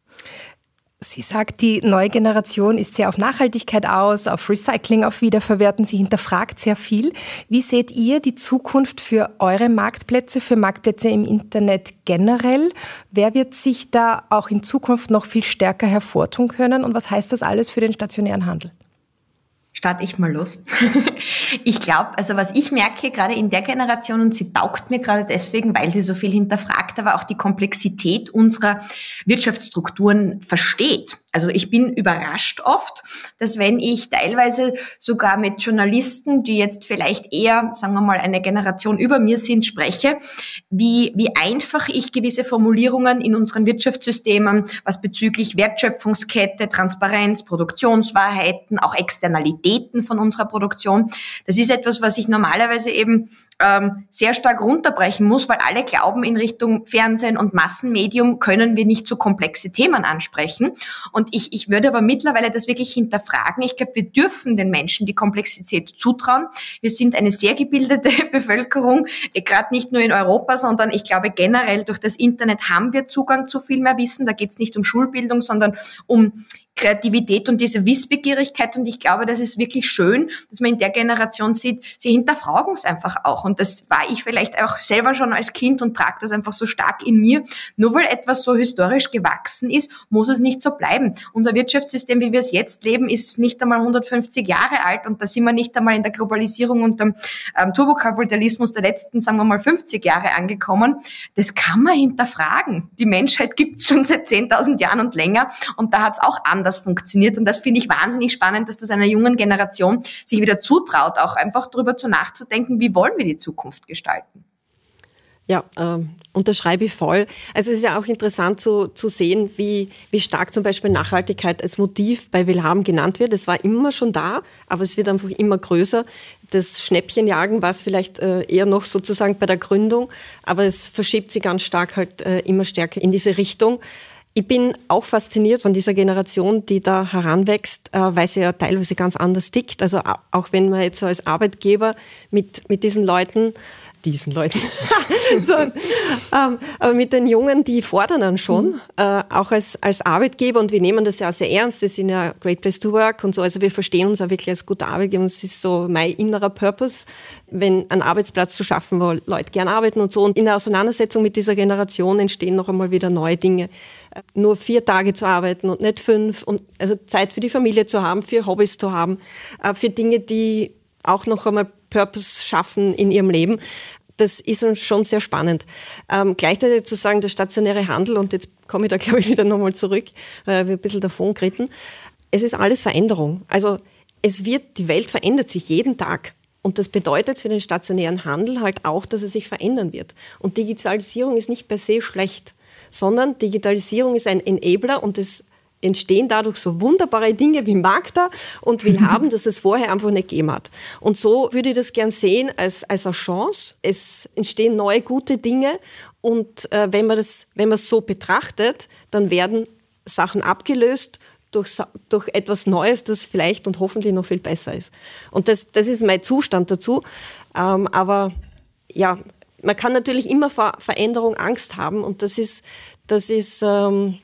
Sie sagt, die neue Generation ist sehr auf Nachhaltigkeit aus, auf Recycling, auf Wiederverwerten. Sie hinterfragt sehr viel. Wie seht ihr die Zukunft für eure Marktplätze, für Marktplätze im Internet generell? Wer wird sich da auch in Zukunft noch viel stärker hervortun können? Und was heißt das alles für den stationären Handel? Starte ich mal los. ich glaube, also was ich merke, gerade in der Generation, und sie taugt mir gerade deswegen, weil sie so viel hinterfragt, aber auch die Komplexität unserer Wirtschaftsstrukturen versteht. Also ich bin überrascht oft, dass wenn ich teilweise sogar mit Journalisten, die jetzt vielleicht eher, sagen wir mal, eine Generation über mir sind, spreche, wie, wie einfach ich gewisse Formulierungen in unseren Wirtschaftssystemen, was bezüglich Wertschöpfungskette, Transparenz, Produktionswahrheiten, auch Externalitäten von unserer Produktion, das ist etwas, was ich normalerweise eben ähm, sehr stark runterbrechen muss, weil alle glauben, in Richtung Fernsehen und Massenmedium können wir nicht so komplexe Themen ansprechen. Und ich, ich würde aber mittlerweile das wirklich hinterfragen. Ich glaube, wir dürfen den Menschen die Komplexität zutrauen. Wir sind eine sehr gebildete Bevölkerung, eh, gerade nicht nur in Europa, sondern ich glaube generell durch das Internet haben wir Zugang zu viel mehr Wissen. Da geht es nicht um Schulbildung, sondern um Kreativität und diese Wissbegierigkeit. Und ich glaube, das ist wirklich schön, dass man in der Generation sieht, sie hinterfragen es einfach auch. Und das war ich vielleicht auch selber schon als Kind und trage das einfach so stark in mir. Nur weil etwas so historisch gewachsen ist, muss es nicht so bleiben. Unser Wirtschaftssystem, wie wir es jetzt leben, ist nicht einmal 150 Jahre alt und da sind wir nicht einmal in der Globalisierung und dem ähm, Turbokapitalismus der letzten, sagen wir mal, 50 Jahre angekommen. Das kann man hinterfragen. Die Menschheit gibt es schon seit 10.000 Jahren und länger und da hat es auch andere anders funktioniert. Und das finde ich wahnsinnig spannend, dass das einer jungen Generation sich wieder zutraut, auch einfach darüber zu nachzudenken, wie wollen wir die Zukunft gestalten. Ja, ähm, unterschreibe ich voll. Also es ist ja auch interessant zu, zu sehen, wie, wie stark zum Beispiel Nachhaltigkeit als Motiv bei Willhaben genannt wird. Es war immer schon da, aber es wird einfach immer größer. Das Schnäppchenjagen war es vielleicht äh, eher noch sozusagen bei der Gründung, aber es verschiebt sich ganz stark halt äh, immer stärker in diese Richtung. Ich bin auch fasziniert von dieser Generation, die da heranwächst, äh, weil sie ja teilweise ganz anders tickt. Also auch wenn man jetzt so als Arbeitgeber mit, mit diesen Leuten diesen Leuten. so, ähm, aber mit den Jungen, die fordern dann schon, mhm. äh, auch als, als Arbeitgeber und wir nehmen das ja sehr ernst. Wir sind ja Great Place to Work und so, also wir verstehen uns auch wirklich als guter Arbeitgeber und es ist so mein innerer Purpose, wenn einen Arbeitsplatz zu schaffen, wo Leute gern arbeiten und so. Und in der Auseinandersetzung mit dieser Generation entstehen noch einmal wieder neue Dinge. Nur vier Tage zu arbeiten und nicht fünf und also Zeit für die Familie zu haben, für Hobbys zu haben, äh, für Dinge, die auch noch einmal Purpose schaffen in ihrem Leben. Das ist uns schon sehr spannend. Ähm, gleichzeitig zu sagen, der stationäre Handel, und jetzt komme ich da, glaube ich, wieder nochmal zurück, weil wir ein bisschen davon kritten, es ist alles Veränderung. Also es wird, die Welt verändert sich jeden Tag. Und das bedeutet für den stationären Handel halt auch, dass er sich verändern wird. Und Digitalisierung ist nicht per se schlecht, sondern Digitalisierung ist ein Enabler und es entstehen dadurch so wunderbare Dinge wie Magda und will haben, dass es vorher einfach nicht gegeben hat. Und so würde ich das gern sehen als, als eine Chance. Es entstehen neue gute Dinge und äh, wenn man das, wenn man es so betrachtet, dann werden Sachen abgelöst durch, durch etwas Neues, das vielleicht und hoffentlich noch viel besser ist. Und das, das ist mein Zustand dazu. Ähm, aber ja, man kann natürlich immer vor Veränderung Angst haben und das ist, das ist ähm,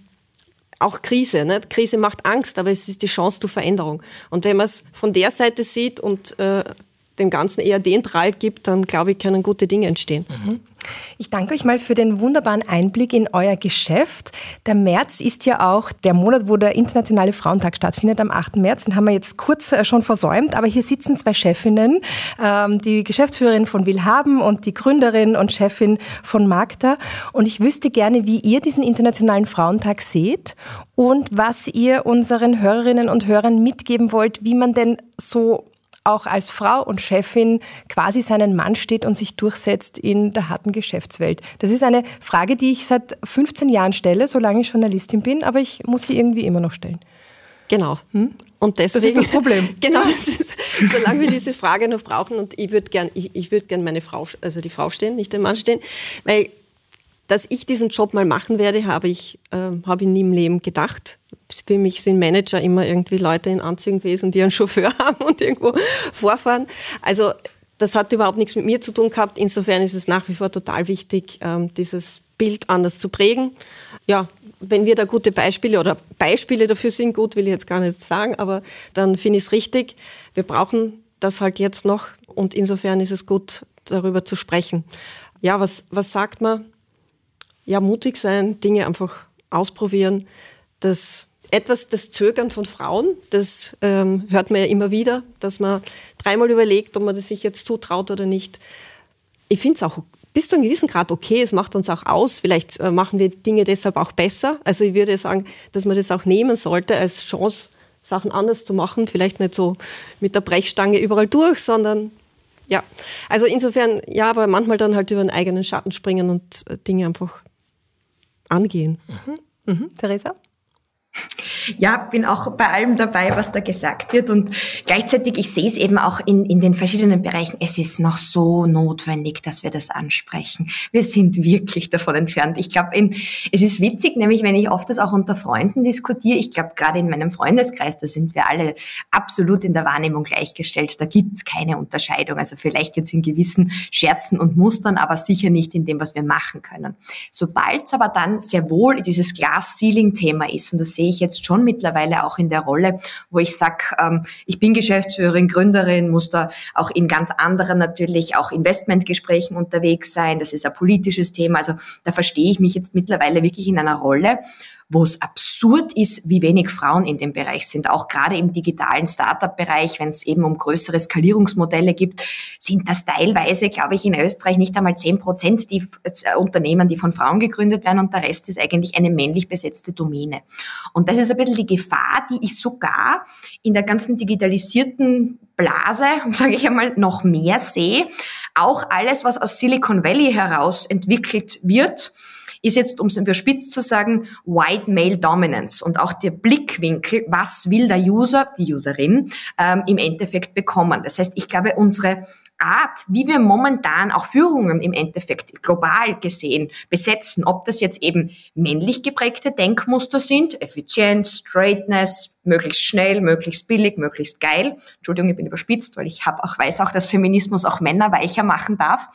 auch Krise. Ne? Krise macht Angst, aber es ist die Chance zur Veränderung. Und wenn man es von der Seite sieht und äh, dem Ganzen eher den Drall gibt, dann glaube ich, können gute Dinge entstehen. Mhm. Ich danke euch mal für den wunderbaren Einblick in euer Geschäft. Der März ist ja auch der Monat, wo der Internationale Frauentag stattfindet, am 8. März. Den haben wir jetzt kurz äh, schon versäumt, aber hier sitzen zwei Chefinnen, ähm, die Geschäftsführerin von Willhaben und die Gründerin und Chefin von Magda. Und ich wüsste gerne, wie ihr diesen Internationalen Frauentag seht und was ihr unseren Hörerinnen und Hörern mitgeben wollt, wie man denn so auch als Frau und Chefin quasi seinen Mann steht und sich durchsetzt in der harten Geschäftswelt? Das ist eine Frage, die ich seit 15 Jahren stelle, solange ich Journalistin bin, aber ich muss sie irgendwie immer noch stellen. Genau. Hm? Und deswegen, das ist das Problem. genau, das ist, solange wir diese Frage noch brauchen und ich würde gern, ich, ich würde gern meine Frau, also die Frau stehen, nicht den Mann stehen, weil dass ich diesen Job mal machen werde, habe ich, äh, habe ich nie im Leben gedacht. Für mich sind Manager immer irgendwie Leute in Anzügen gewesen, die einen Chauffeur haben und irgendwo vorfahren. Also das hat überhaupt nichts mit mir zu tun gehabt. Insofern ist es nach wie vor total wichtig, ähm, dieses Bild anders zu prägen. Ja, wenn wir da gute Beispiele oder Beispiele dafür sind, gut will ich jetzt gar nicht sagen, aber dann finde ich es richtig. Wir brauchen das halt jetzt noch und insofern ist es gut, darüber zu sprechen. Ja, was, was sagt man? ja, mutig sein, Dinge einfach ausprobieren. Das etwas, das Zögern von Frauen, das ähm, hört man ja immer wieder, dass man dreimal überlegt, ob man das sich jetzt zutraut oder nicht. Ich finde es auch bis zu einem gewissen Grad okay, es macht uns auch aus. Vielleicht äh, machen wir Dinge deshalb auch besser. Also ich würde sagen, dass man das auch nehmen sollte als Chance, Sachen anders zu machen. Vielleicht nicht so mit der Brechstange überall durch, sondern ja. Also insofern, ja, aber manchmal dann halt über den eigenen Schatten springen und äh, Dinge einfach angehen. Mhm. Mhm. Theresa? Ja, bin auch bei allem dabei, was da gesagt wird. Und gleichzeitig, ich sehe es eben auch in, in den verschiedenen Bereichen. Es ist noch so notwendig, dass wir das ansprechen. Wir sind wirklich davon entfernt. Ich glaube, es ist witzig, nämlich wenn ich oft das auch unter Freunden diskutiere. Ich glaube, gerade in meinem Freundeskreis, da sind wir alle absolut in der Wahrnehmung gleichgestellt. Da gibt's keine Unterscheidung. Also vielleicht jetzt in gewissen Scherzen und Mustern, aber sicher nicht in dem, was wir machen können. Sobald es aber dann sehr wohl dieses Glass-Ceiling-Thema ist, und das sehe ich jetzt schon mittlerweile auch in der Rolle, wo ich sage, ähm, ich bin Geschäftsführerin, Gründerin, muss da auch in ganz anderen natürlich auch Investmentgesprächen unterwegs sein. Das ist ein politisches Thema. Also da verstehe ich mich jetzt mittlerweile wirklich in einer Rolle, wo es absurd ist, wie wenig Frauen in dem Bereich sind. Auch gerade im digitalen Startup-Bereich, wenn es eben um größere Skalierungsmodelle gibt, sind das teilweise, glaube ich, in Österreich nicht einmal zehn Prozent die äh, Unternehmen, die von Frauen gegründet werden und der Rest ist eigentlich eine männlich besetzte Domäne. Und das ist ein bisschen die Gefahr, die ich sogar in der ganzen digitalisierten Blase, sage ich einmal, noch mehr sehe. Auch alles, was aus Silicon Valley heraus entwickelt wird, ist jetzt, um es überspitzt zu sagen, White Male Dominance und auch der Blickwinkel, was will der User, die Userin, ähm, im Endeffekt bekommen. Das heißt, ich glaube, unsere Art, wie wir momentan auch Führungen im Endeffekt global gesehen besetzen, ob das jetzt eben männlich geprägte Denkmuster sind, Effizienz, Straightness, möglichst schnell, möglichst billig, möglichst geil. Entschuldigung, ich bin überspitzt, weil ich habe auch weiß auch, dass Feminismus auch Männer weicher machen darf,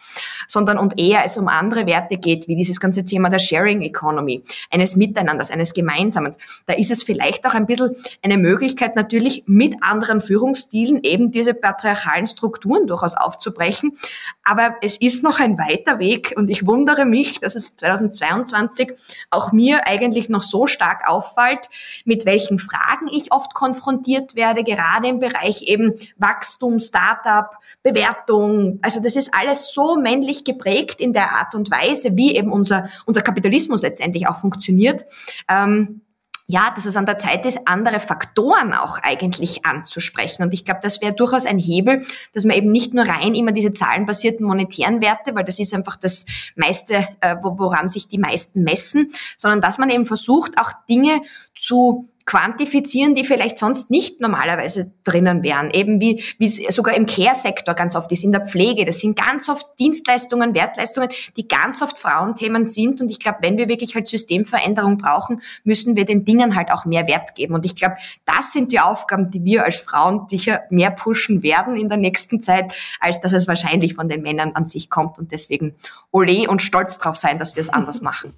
sondern und eher es um andere Werte geht, wie dieses ganze Thema der Sharing Economy, eines Miteinanders, eines Gemeinsamens. Da ist es vielleicht auch ein bisschen eine Möglichkeit natürlich mit anderen Führungsstilen eben diese patriarchalen Strukturen durchaus aufzubrechen. Aber es ist noch ein weiter Weg und ich wundere mich, dass es 2022 auch mir eigentlich noch so stark auffällt, mit welchen Fragen ich oft konfrontiert werde, gerade im Bereich eben Wachstum, Startup, Bewertung. Also das ist alles so männlich geprägt in der Art und Weise, wie eben unser, unser Kapitalismus letztendlich auch funktioniert. Ähm, ja, dass es an der Zeit ist, andere Faktoren auch eigentlich anzusprechen. Und ich glaube, das wäre durchaus ein Hebel, dass man eben nicht nur rein immer diese zahlenbasierten monetären Werte, weil das ist einfach das meiste, äh, woran sich die meisten messen, sondern dass man eben versucht, auch Dinge zu quantifizieren, die vielleicht sonst nicht normalerweise drinnen wären. Eben wie, wie sogar im Care-Sektor ganz oft ist, in der Pflege. Das sind ganz oft Dienstleistungen, Wertleistungen, die ganz oft Frauenthemen sind. Und ich glaube, wenn wir wirklich halt Systemveränderung brauchen, müssen wir den Dingen halt auch mehr Wert geben. Und ich glaube, das sind die Aufgaben, die wir als Frauen sicher mehr pushen werden in der nächsten Zeit, als dass es wahrscheinlich von den Männern an sich kommt. Und deswegen ole und stolz drauf sein, dass wir es anders machen.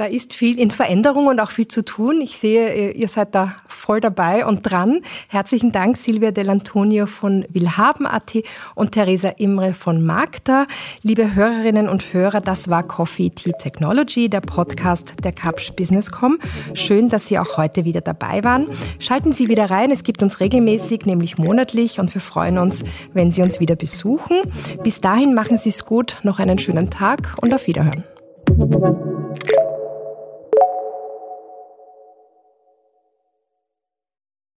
Da ist viel in Veränderung und auch viel zu tun. Ich sehe, ihr seid da voll dabei und dran. Herzlichen Dank Silvia Dell'Antonio von Willhaben.at und Theresa Imre von Magda. Liebe Hörerinnen und Hörer, das war Coffee Tea Technology, der Podcast der Kapsch Businesscom. Schön, dass Sie auch heute wieder dabei waren. Schalten Sie wieder rein. Es gibt uns regelmäßig, nämlich monatlich und wir freuen uns, wenn Sie uns wieder besuchen. Bis dahin machen Sie es gut, noch einen schönen Tag und auf Wiederhören.